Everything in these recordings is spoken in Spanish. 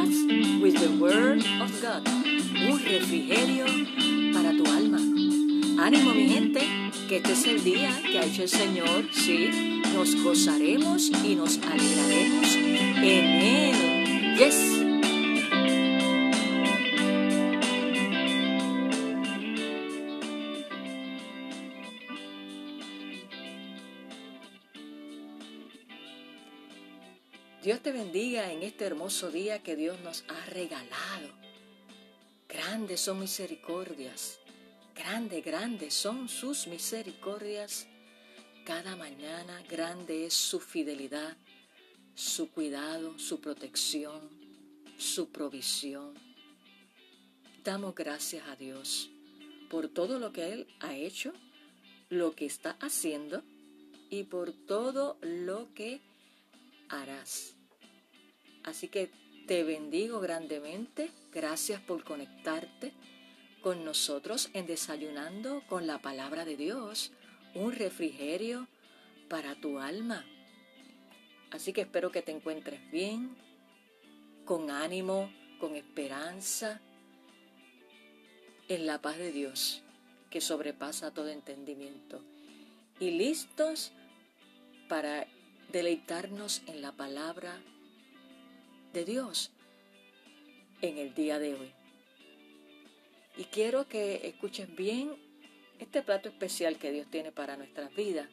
With the Word of God. Un refrigerio para tu alma. Ánimo mi gente, que este es el día que ha hecho el Señor. Sí, nos gozaremos y nos alegraremos en Él. Yes. Dios te bendiga en este hermoso día que Dios nos ha regalado. Grandes son misericordias, grandes, grandes son sus misericordias. Cada mañana grande es su fidelidad, su cuidado, su protección, su provisión. Damos gracias a Dios por todo lo que Él ha hecho, lo que está haciendo y por todo lo que harás. Así que te bendigo grandemente. Gracias por conectarte con nosotros en Desayunando con la Palabra de Dios, un refrigerio para tu alma. Así que espero que te encuentres bien, con ánimo, con esperanza, en la paz de Dios, que sobrepasa todo entendimiento, y listos para deleitarnos en la palabra de Dios en el día de hoy. Y quiero que escuchen bien este plato especial que Dios tiene para nuestras vidas.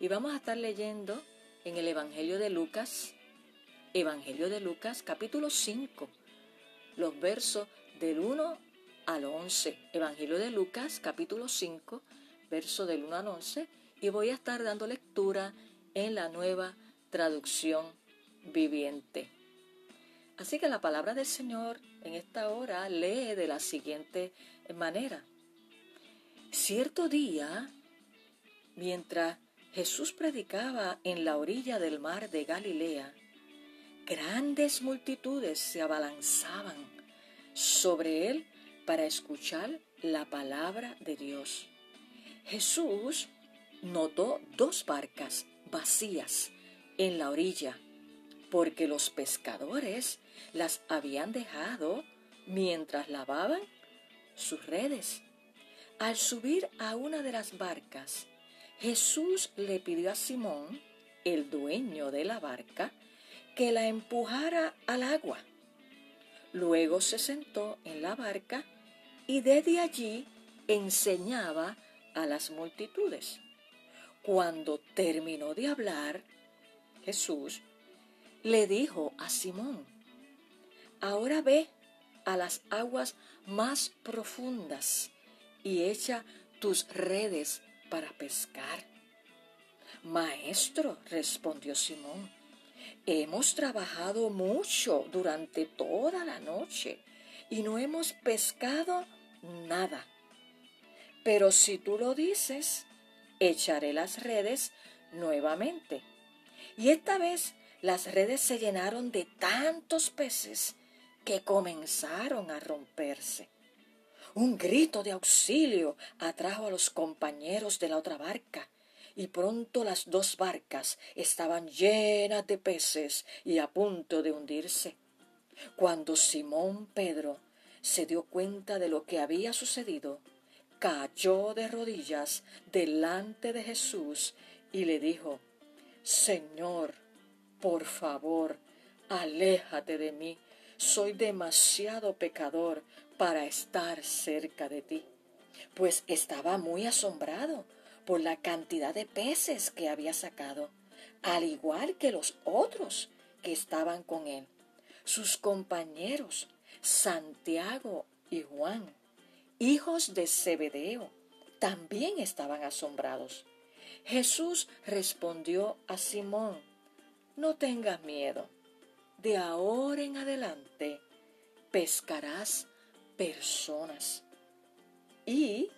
Y vamos a estar leyendo en el Evangelio de Lucas, Evangelio de Lucas capítulo 5, los versos del 1 al 11. Evangelio de Lucas capítulo 5, verso del 1 al 11. Y voy a estar dando lectura en la nueva traducción viviente. Así que la palabra del Señor en esta hora lee de la siguiente manera. Cierto día, mientras Jesús predicaba en la orilla del mar de Galilea, grandes multitudes se abalanzaban sobre él para escuchar la palabra de Dios. Jesús notó dos barcas vacías en la orilla, porque los pescadores las habían dejado mientras lavaban sus redes. Al subir a una de las barcas, Jesús le pidió a Simón, el dueño de la barca, que la empujara al agua. Luego se sentó en la barca y desde allí enseñaba a las multitudes. Cuando terminó de hablar, Jesús le dijo a Simón, Ahora ve a las aguas más profundas y echa tus redes para pescar. Maestro, respondió Simón, hemos trabajado mucho durante toda la noche y no hemos pescado nada. Pero si tú lo dices, echaré las redes nuevamente. Y esta vez las redes se llenaron de tantos peces que comenzaron a romperse. Un grito de auxilio atrajo a los compañeros de la otra barca, y pronto las dos barcas estaban llenas de peces y a punto de hundirse. Cuando Simón Pedro se dio cuenta de lo que había sucedido, cayó de rodillas delante de Jesús y le dijo, Señor, por favor, aléjate de mí. Soy demasiado pecador para estar cerca de ti, pues estaba muy asombrado por la cantidad de peces que había sacado, al igual que los otros que estaban con él, sus compañeros, Santiago y Juan, hijos de Zebedeo, también estaban asombrados. Jesús respondió a Simón, no tengas miedo de ahora en adelante pescarás personas. Y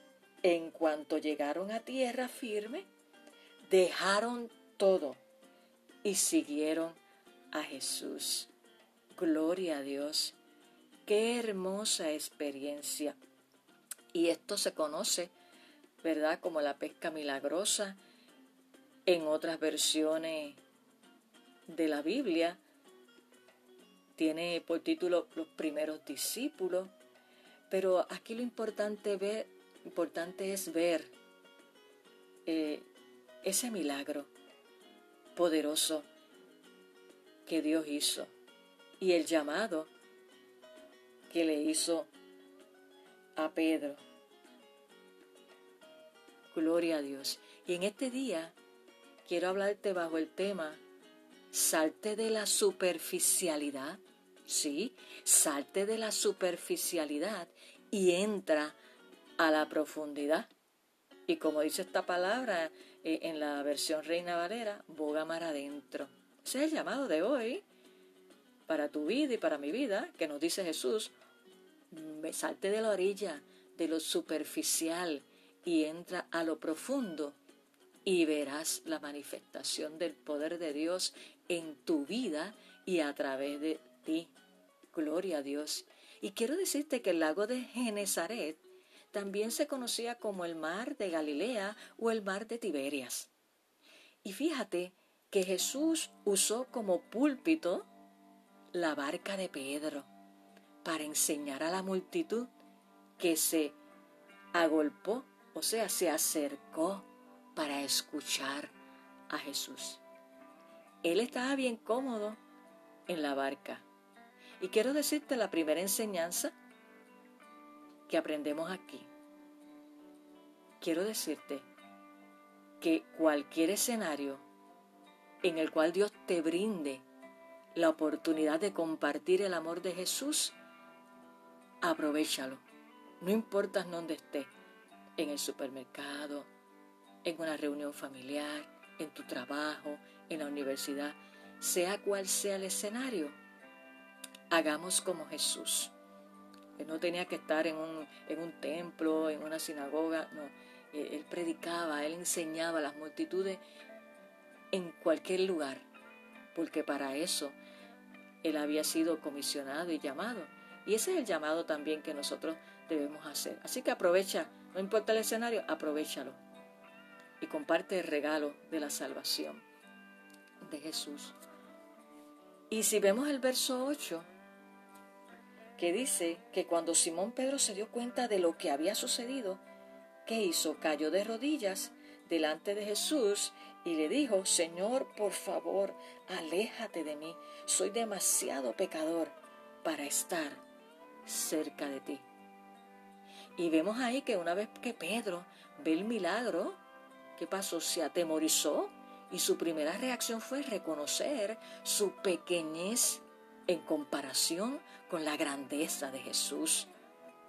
en cuanto llegaron a tierra firme, dejaron todo y siguieron a Jesús. Gloria a Dios. Qué hermosa experiencia. Y esto se conoce, ¿verdad? Como la pesca milagrosa. En otras versiones de la Biblia tiene por título Los primeros discípulos, pero aquí lo importante, ver, importante es ver eh, ese milagro poderoso que Dios hizo y el llamado que le hizo a Pedro. Gloria a Dios. Y en este día quiero hablarte bajo el tema, salte de la superficialidad, ¿sí? Salte de la superficialidad y entra a la profundidad. Y como dice esta palabra eh, en la versión Reina Valera, boga mar adentro. Ese es el llamado de hoy para tu vida y para mi vida, que nos dice Jesús, salte de la orilla, de lo superficial y entra a lo profundo y verás la manifestación del poder de Dios en tu vida y a través de ti. Gloria a Dios. Y quiero decirte que el lago de Genezaret también se conocía como el mar de Galilea o el mar de Tiberias. Y fíjate que Jesús usó como púlpito la barca de Pedro para enseñar a la multitud que se agolpó, o sea, se acercó para escuchar a Jesús. Él estaba bien cómodo en la barca. Y quiero decirte la primera enseñanza que aprendemos aquí. Quiero decirte que cualquier escenario en el cual Dios te brinde la oportunidad de compartir el amor de Jesús, aprovechalo. No importa dónde estés, en el supermercado, en una reunión familiar, en tu trabajo, en la universidad, sea cual sea el escenario, hagamos como Jesús. Él no tenía que estar en un, en un templo, en una sinagoga, no. Él predicaba, él enseñaba a las multitudes en cualquier lugar, porque para eso él había sido comisionado y llamado. Y ese es el llamado también que nosotros debemos hacer. Así que aprovecha, no importa el escenario, aprovechalo y comparte el regalo de la salvación de Jesús. Y si vemos el verso 8, que dice que cuando Simón Pedro se dio cuenta de lo que había sucedido, ¿qué hizo? Cayó de rodillas delante de Jesús y le dijo, Señor, por favor, aléjate de mí, soy demasiado pecador para estar cerca de ti. Y vemos ahí que una vez que Pedro ve el milagro, ¿Qué pasó? Se atemorizó y su primera reacción fue reconocer su pequeñez en comparación con la grandeza de Jesús.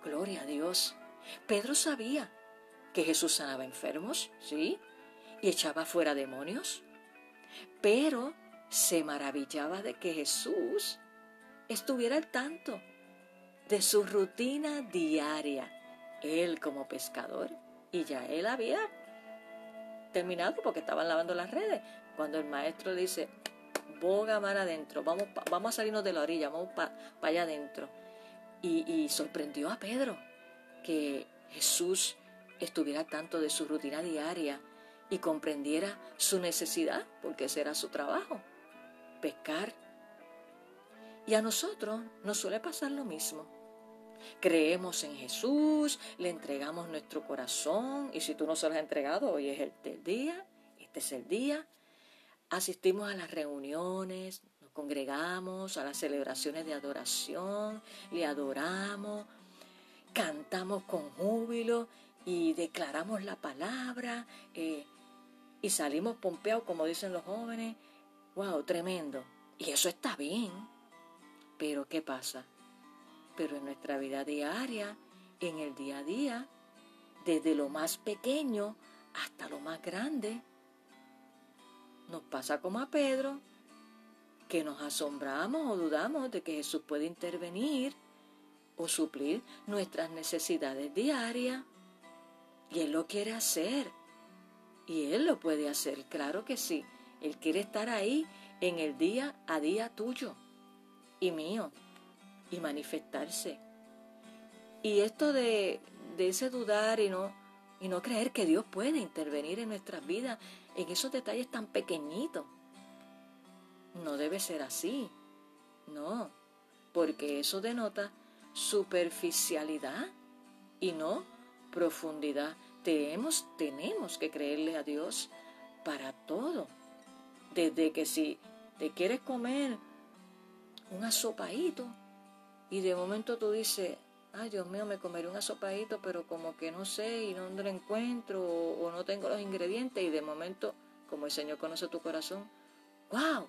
Gloria a Dios. Pedro sabía que Jesús sanaba enfermos, ¿sí? Y echaba fuera demonios. Pero se maravillaba de que Jesús estuviera al tanto de su rutina diaria. Él como pescador, y ya él había terminado porque estaban lavando las redes. Cuando el maestro dice, boga mar adentro, vamos, vamos a salirnos de la orilla, vamos para allá adentro. Y, y sorprendió a Pedro que Jesús estuviera tanto de su rutina diaria y comprendiera su necesidad, porque ese era su trabajo, pescar. Y a nosotros nos suele pasar lo mismo. Creemos en Jesús, le entregamos nuestro corazón y si tú no se lo has entregado, hoy es el, día, este es el día. Asistimos a las reuniones, nos congregamos, a las celebraciones de adoración, le adoramos, cantamos con júbilo y declaramos la palabra eh, y salimos pompeados, como dicen los jóvenes. ¡Wow! Tremendo. Y eso está bien. Pero ¿qué pasa? Pero en nuestra vida diaria, en el día a día, desde lo más pequeño hasta lo más grande, nos pasa como a Pedro, que nos asombramos o dudamos de que Jesús puede intervenir o suplir nuestras necesidades diarias. Y Él lo quiere hacer. Y Él lo puede hacer, claro que sí. Él quiere estar ahí en el día a día tuyo y mío y manifestarse. Y esto de, ese dudar y no, y no creer que Dios puede intervenir en nuestras vidas en esos detalles tan pequeñitos. No debe ser así, no, porque eso denota superficialidad y no profundidad. Tenemos, tenemos que creerle a Dios para todo. Desde que si te quieres comer un asopadito y de momento tú dices, ay Dios mío, me comeré un asopadito, pero como que no sé y no lo encuentro o, no tengo los ingredientes y de momento, como el Señor conoce tu corazón, wow,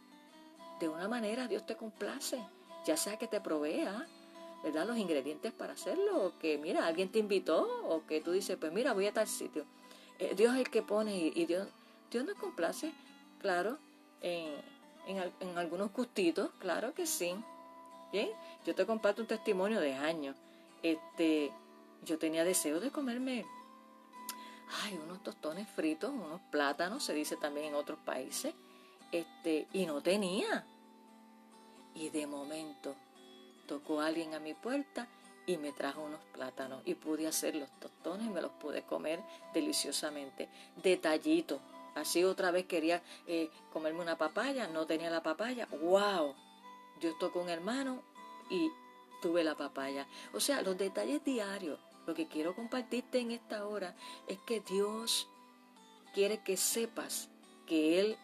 de una manera Dios te complace, ya sea que te provea, ¿verdad? Los ingredientes para hacerlo, o que mira, alguien te invitó, o que tú dices, pues mira, voy a tal sitio. Eh, Dios es el que pone y, Dios, Dios nos complace, claro, en, en, algunos gustitos, claro que sí. Yo te comparto un testimonio de años. Este, yo tenía deseo de comerme, ay, unos tostones fritos, unos plátanos, se dice también en otros países, este, y no tenía. Y de momento tocó alguien a mi puerta y me trajo unos plátanos y pude hacer los tostones y me los pude comer deliciosamente. Detallito. Así otra vez quería eh, comerme una papaya, no tenía la papaya. ¡Wow! Yo tocó un hermano y tuve la papaya. O sea, los detalles diarios. Lo que quiero compartirte en esta hora es que Dios quiere que sepas que Él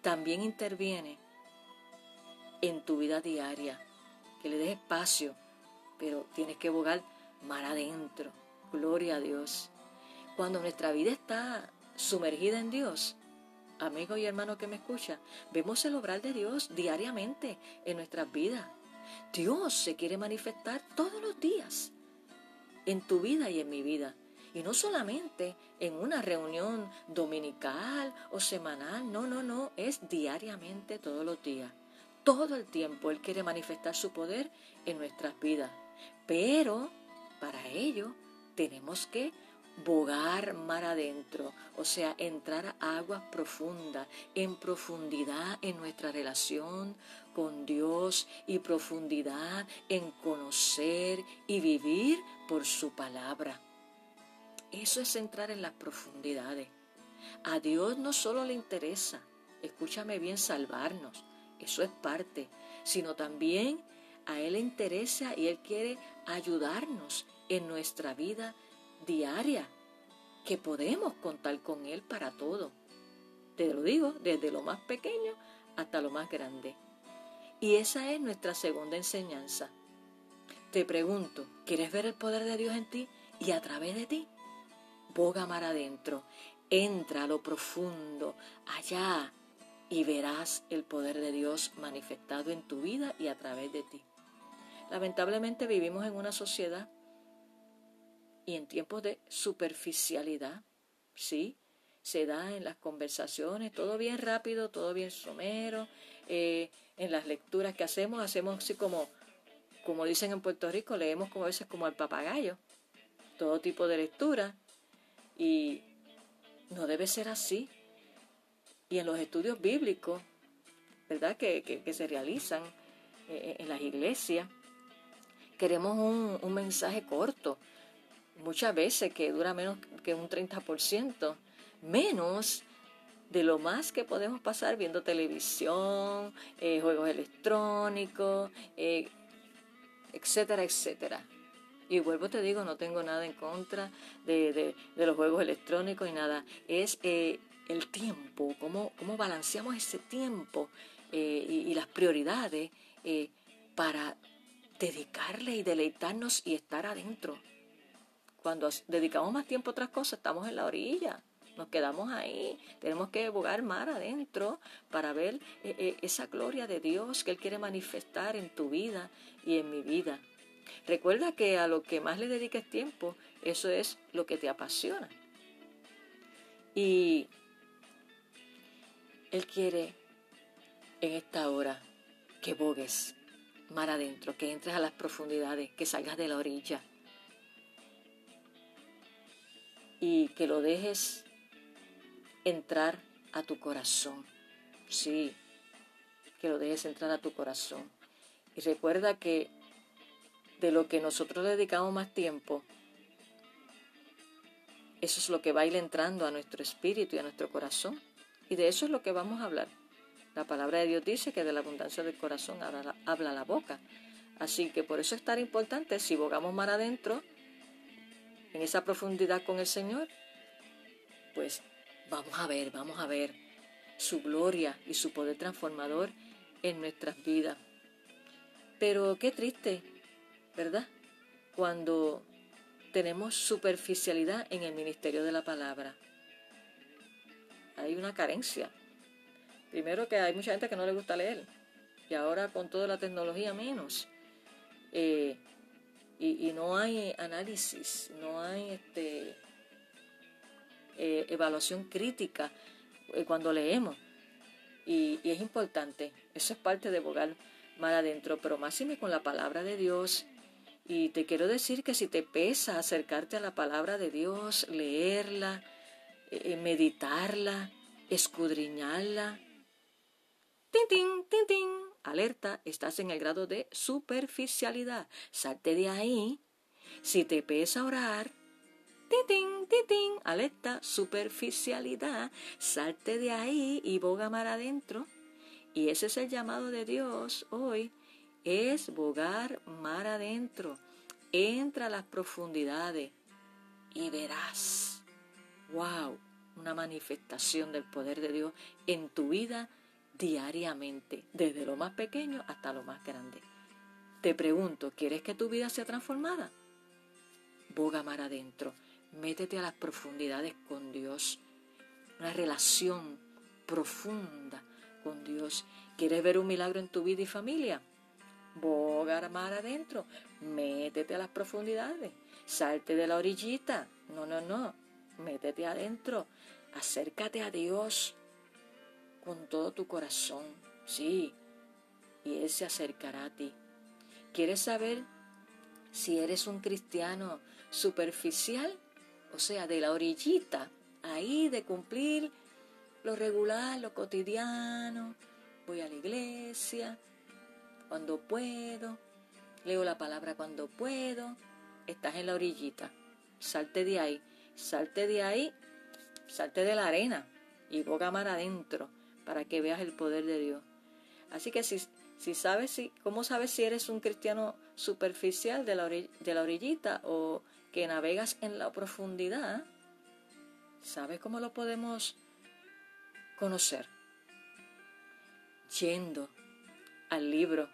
también interviene en tu vida diaria, que le des espacio, pero tienes que bogar mar adentro. Gloria a Dios. Cuando nuestra vida está sumergida en Dios, amigo y hermano que me escucha, vemos el obrar de Dios diariamente en nuestras vidas. Dios se quiere manifestar todos los días en tu vida y en mi vida. Y no solamente en una reunión dominical o semanal, no, no, no, es diariamente todos los días. Todo el tiempo Él quiere manifestar su poder en nuestras vidas. Pero para ello tenemos que bogar mar adentro, o sea, entrar a aguas profundas, en profundidad en nuestra relación con Dios y profundidad en conocer y vivir por su palabra. Eso es entrar en las profundidades. A Dios no solo le interesa, escúchame bien, salvarnos, eso es parte, sino también a Él le interesa y Él quiere ayudarnos en nuestra vida diaria, que podemos contar con Él para todo. Te lo digo, desde lo más pequeño hasta lo más grande. Y esa es nuestra segunda enseñanza. Te pregunto, ¿quieres ver el poder de Dios en ti y a través de ti? Boga mar adentro, entra a lo profundo, allá, y verás el poder de Dios manifestado en tu vida y a través de ti. Lamentablemente vivimos en una sociedad y en tiempos de superficialidad, ¿sí? Se da en las conversaciones, todo bien rápido, todo bien somero, eh, en las lecturas que hacemos, hacemos así como, como dicen en Puerto Rico, leemos como a veces como al papagayo, todo tipo de lectura, y no debe ser así. Y en los estudios bíblicos, ¿verdad? Que, se realizan eh, en las iglesias, queremos un, un mensaje corto, muchas veces que dura menos que un 30%, menos de lo más que podemos pasar viendo televisión, eh, juegos electrónicos, eh, etcétera, etcétera. Y vuelvo te digo, no tengo nada en contra de, los juegos electrónicos y nada. Es eh, el tiempo, cómo, cómo balanceamos ese tiempo y, las prioridades para dedicarle y deleitarnos y estar adentro. Cuando dedicamos más tiempo a otras cosas, estamos en la orilla nos quedamos ahí. Tenemos que bogar mar adentro para ver eh, eh, esa gloria de Dios que Él quiere manifestar en tu vida y en mi vida. Recuerda que a lo que más le dediques tiempo, eso es lo que te apasiona. Y Él quiere en esta hora que bogues mar adentro, que entres a las profundidades, que salgas de la orilla y que lo dejes entrar a tu corazón. Sí, que lo dejes entrar a tu corazón. Y recuerda que de lo que nosotros dedicamos más tiempo Eso es lo que va a ir entrando a nuestro espíritu y a nuestro corazón. Y de eso es lo que vamos a hablar. La palabra de Dios dice que de la abundancia del corazón habla la, boca. Así que por eso es tan importante, si bogamos mar adentro, en esa profundidad con el Señor, pues vamos a ver, vamos a ver su gloria y su poder transformador en nuestras vidas. Pero qué triste, ¿verdad? Cuando tenemos superficialidad en el ministerio de la palabra. Hay una carencia. Primero que hay mucha gente que no le gusta leer y ahora con toda la tecnología menos. Eh, y, no hay análisis, no hay este, eh, evaluación crítica eh, cuando leemos. Y, es importante, eso es parte de bogar mal adentro, pero más si con la palabra de Dios. Y te quiero decir que si te pesa acercarte a la palabra de Dios, leerla, eh, meditarla, escudriñarla, tin, tin, tin, tin, alerta, estás en el grado de superficialidad. Salte de ahí. Si te pesa orar, tin, tin, alerta, superficialidad. Salte de ahí y boga mar adentro. Y ese es el llamado de Dios hoy es bogar mar adentro. Entra a las profundidades y verás, wow, una manifestación del poder de Dios en tu vida diariamente, desde lo más pequeño hasta lo más grande. Te pregunto, ¿quieres que tu vida sea transformada? Boga mar adentro, métete a las profundidades con Dios, una relación profunda con Dios. ¿Quieres ver un milagro en tu vida y familia? boga mar adentro, métete a las profundidades, salte de la orillita, no, no, no, métete adentro, acércate a Dios con todo tu corazón, sí, y Él se acercará a ti. ¿Quieres saber si eres un cristiano superficial? O sea, de la orillita, ahí de cumplir lo regular, lo cotidiano, voy a la iglesia, cuando puedo, leo la palabra cuando puedo, estás en la orillita, salte de ahí, salte de ahí, salte de la arena y boga mar adentro para que veas el poder de Dios. Así que si, si sabes, si, ¿cómo sabes si eres un cristiano superficial de la, de la orillita o que navegas en la profundidad? ¿Sabes cómo lo podemos conocer? Yendo al libro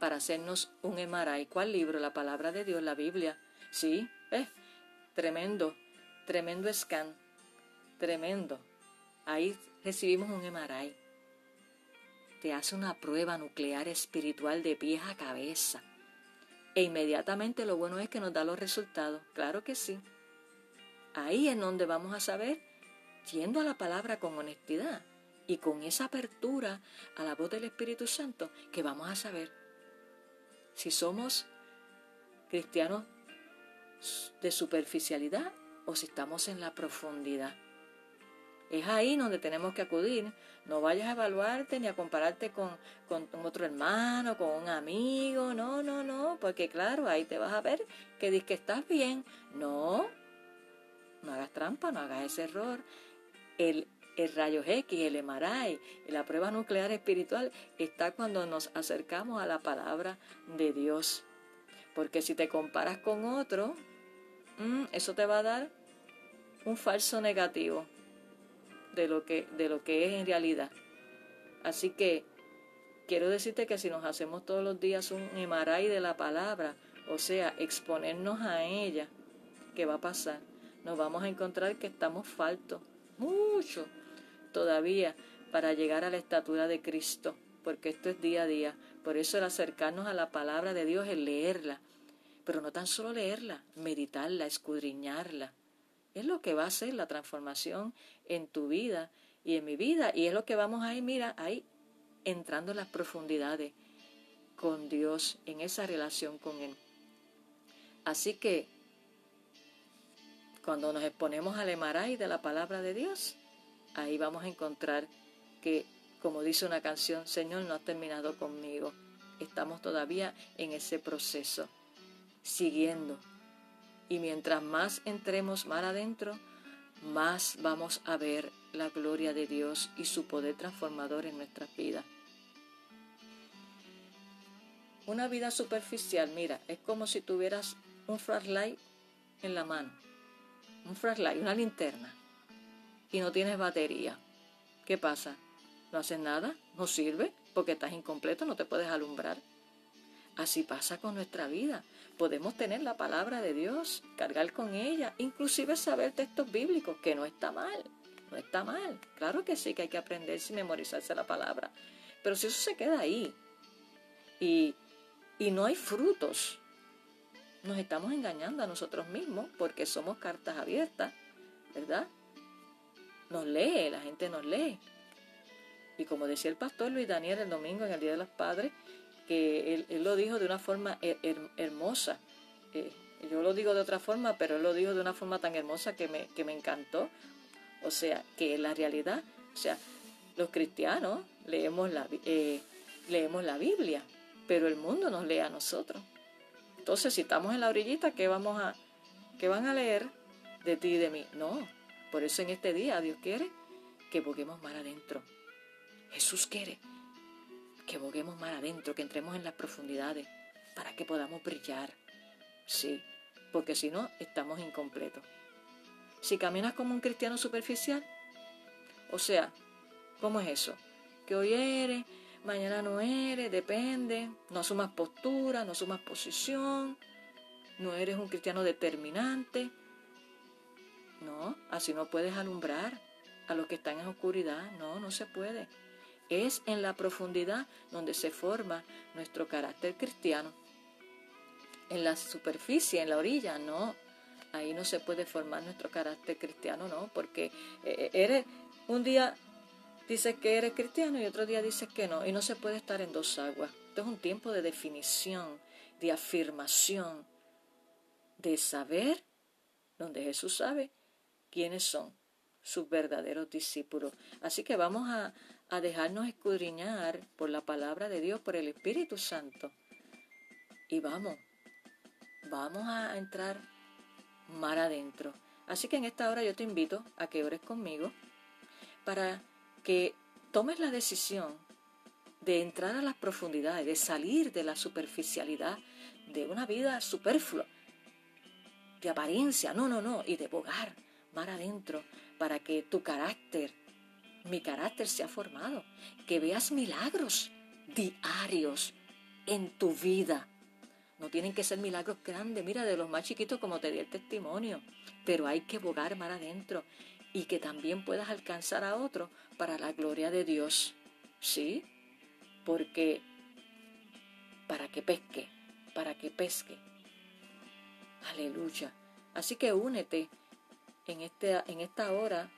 para hacernos un emaray. ¿Cuál libro? La palabra de Dios, la Biblia. Sí, eh, tremendo, tremendo scan, tremendo. Ahí recibimos un emaray. Te hace una prueba nuclear espiritual de pies a cabeza. E inmediatamente lo bueno es que nos da los resultados. Claro que sí. Ahí es donde vamos a saber, yendo a la palabra con honestidad y con esa apertura a la voz del Espíritu Santo, que vamos a saber si somos cristianos de superficialidad o si estamos en la profundidad. Es ahí donde tenemos que acudir. No vayas a evaluarte ni a compararte con, con, otro hermano, con un amigo. No, no, no. Porque claro, ahí te vas a ver que dices que estás bien. No. No hagas trampa, no hagas ese error. El el rayo X, el emaray, la prueba nuclear espiritual está cuando nos acercamos a la palabra de Dios. Porque si te comparas con otro, mm, eso te va a dar un falso negativo de lo que, de lo que es en realidad. Así que quiero decirte que si nos hacemos todos los días un emaray de la palabra, o sea, exponernos a ella, ¿qué va a pasar? Nos vamos a encontrar que estamos faltos, mucho, todavía para llegar a la estatura de Cristo, porque esto es día a día. Por eso el acercarnos a la palabra de Dios es leerla, pero no tan solo leerla, meditarla, escudriñarla. Es lo que va a hacer la transformación en tu vida y en mi vida, y es lo que vamos a ir, mira, ahí entrando en las profundidades con Dios, en esa relación con Él. Así que cuando nos exponemos al emaray de la palabra de Dios, ahí vamos a encontrar que, como dice una canción, Señor, no has terminado conmigo. Estamos todavía en ese proceso, siguiendo Y mientras más entremos mar adentro, más vamos a ver la gloria de Dios y su poder transformador en nuestras vidas. Una vida superficial, mira, es como si tuvieras un flashlight en la mano. Un flashlight, una linterna. Y no tienes batería. ¿Qué pasa? ¿No haces nada? ¿No sirve? Porque estás incompleto, no te puedes alumbrar. Así pasa con nuestra vida. Podemos tener la palabra de Dios, cargar con ella, inclusive saber textos bíblicos, que no está mal, no está mal. Claro que sí, que hay que aprenderse y memorizarse la palabra. Pero si eso se queda ahí y y no hay frutos. Nos estamos engañando a nosotros mismos porque somos cartas abiertas, ¿verdad? Nos lee, la gente nos lee. Y como decía el pastor Luis Daniel el domingo en el Día de los Padres, que él, lo dijo de una forma hermosa. Eh, yo lo digo de otra forma, pero él lo dijo de una forma tan hermosa que me, que me encantó. O sea, que la realidad, o sea, los cristianos leemos la, eh, leemos la Biblia, pero el mundo nos lee a nosotros. Entonces, si estamos en la orillita, ¿qué vamos a, qué van a leer de ti y de mí? No. Por eso en este día Dios quiere que boguemos más adentro. Jesús quiere que boguemos más adentro, que entremos en las profundidades para que podamos brillar. Sí, porque si no, estamos incompletos. Si caminas como un cristiano superficial, o sea, ¿cómo es eso? Que hoy eres mañana no eres, depende, no asumas postura, no asumas posición, no eres un cristiano determinante. No, así no puedes alumbrar a los que están en oscuridad, no, no se puede. Es en la profundidad donde se forma nuestro carácter cristiano. En la superficie, en la orilla, no. Ahí no se puede formar nuestro carácter cristiano, no, porque eh, eres un día dices que eres cristiano y otro día dices que no. Y no se puede estar en dos aguas. Esto es un tiempo de definición, de afirmación, de saber, donde Jesús sabe quiénes son sus verdaderos discípulos. Así que vamos a, a dejarnos escudriñar por la palabra de Dios, por el Espíritu Santo. Y vamos, vamos a entrar mar adentro. Así que en esta hora yo te invito a que ores conmigo para que tomes la decisión de entrar a las profundidades, de salir de la superficialidad de una vida superflua, de apariencia, no, no, no, y de bogar mar adentro para que tu carácter, mi carácter sea formado, que veas milagros diarios en tu vida. No tienen que ser milagros grandes, mira, de los más chiquitos como te di el testimonio, pero hay que bogar mar adentro y que también puedas alcanzar a otro para la gloria de Dios. ¿Sí? Porque para que pesque, para que pesque. Aleluya. Así que únete en, este, en esta hora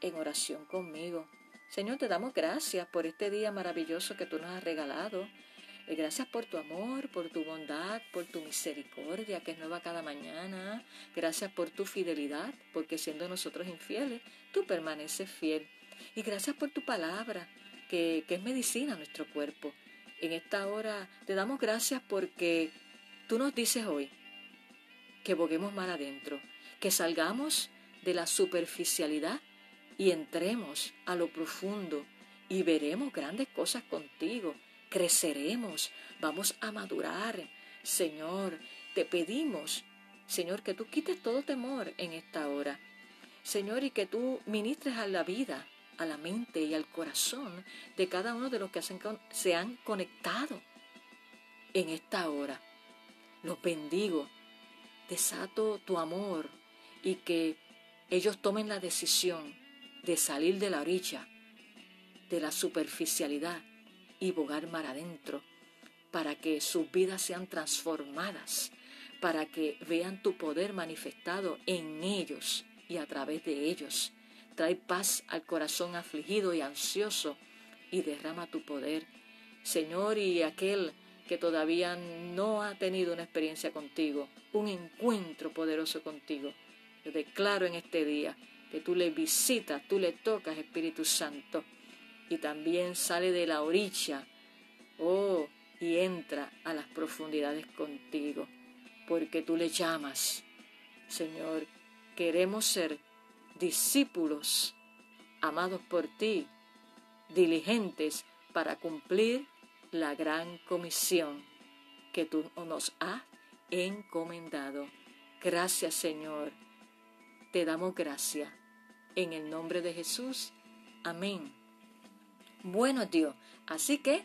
en oración conmigo. Señor, te damos gracias por este día maravilloso que tú nos has regalado. Eh, gracias por tu amor, por tu bondad, por tu misericordia que es nueva cada mañana. Gracias por tu fidelidad, porque siendo nosotros infieles, tú permaneces fiel. Y gracias por tu palabra, que, es medicina a nuestro cuerpo. En esta hora te damos gracias porque tú nos dices hoy que boguemos mar adentro, que salgamos de la superficialidad y entremos a lo profundo y veremos grandes cosas contigo creceremos, vamos a madurar. Señor, te pedimos, Señor, que tú quites todo temor en esta hora. Señor, y que tú ministres a la vida, a la mente y al corazón de cada uno de los que se han conectado en esta hora. Los bendigo, desato tu amor y que ellos tomen la decisión de salir de la orilla, de la superficialidad y bogar mar adentro, para que sus vidas sean transformadas, para que vean tu poder manifestado en ellos y a través de ellos. Trae paz al corazón afligido y ansioso y derrama tu poder. Señor, y aquel que todavía no ha tenido una experiencia contigo, un encuentro poderoso contigo, yo declaro en este día que tú le visitas, tú le tocas, Espíritu Santo y también sale de la orilla, oh, y entra a las profundidades contigo, porque tú le llamas Señor, queremos ser discípulos amados por ti, diligentes para cumplir la gran comisión que tú nos has encomendado. Gracias Señor. Te damos gracias. En el nombre de Jesús. Amén. Bueno Dios, así que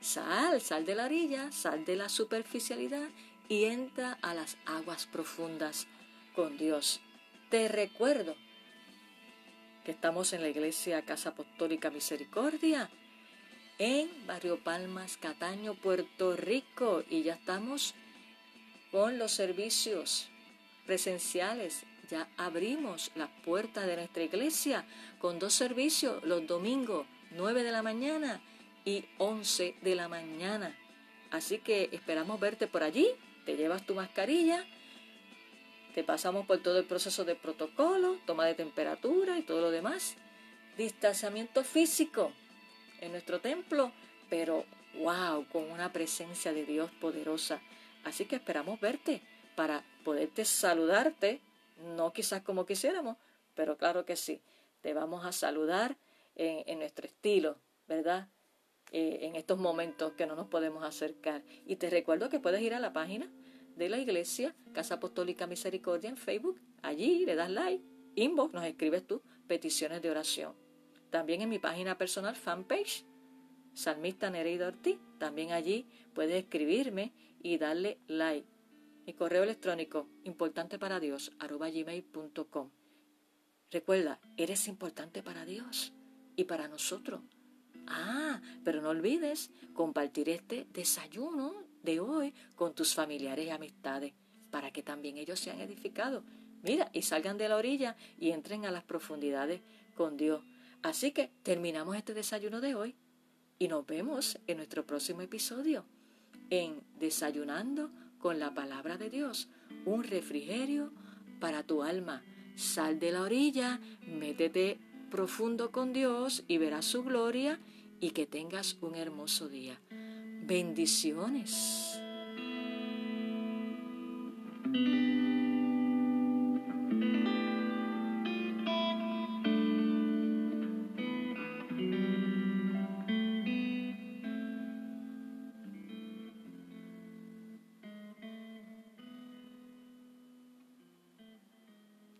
sal, sal de la orilla, sal de la superficialidad y entra a las aguas profundas con Dios. Te recuerdo que estamos en la iglesia Casa Apostólica Misericordia en Barrio Palmas, Cataño, Puerto Rico y ya estamos con los servicios presenciales. Ya abrimos las puertas de nuestra iglesia con dos servicios los domingos 9 de la mañana y 11 de la mañana. Así que esperamos verte por allí. Te llevas tu mascarilla. Te pasamos por todo el proceso de protocolo, toma de temperatura y todo lo demás. Distanciamiento físico en nuestro templo, pero wow, con una presencia de Dios poderosa. Así que esperamos verte para poderte saludarte, no quizás como quisiéramos, pero claro que sí. Te vamos a saludar en, nuestro estilo, ¿verdad? Eh, en estos momentos que no nos podemos acercar. Y te recuerdo que puedes ir a la página de la iglesia, Casa Apostólica Misericordia en Facebook. Allí le das like, inbox, nos escribes tus peticiones de oración. También en mi página personal, fanpage, Salmista Nereida Ortiz. También allí puedes escribirme y darle like. Mi correo electrónico, importante para Dios. Recuerda, eres importante para Dios y para nosotros. Ah, pero no olvides compartir este desayuno de hoy con tus familiares y amistades para que también ellos sean edificados. Mira, y salgan de la orilla y entren a las profundidades con Dios. Así que terminamos este desayuno de hoy y nos vemos en nuestro próximo episodio en Desayunando con la palabra de Dios, un refrigerio para tu alma. Sal de la orilla, métete profundo con Dios y verás su gloria y que tengas un hermoso día. Bendiciones.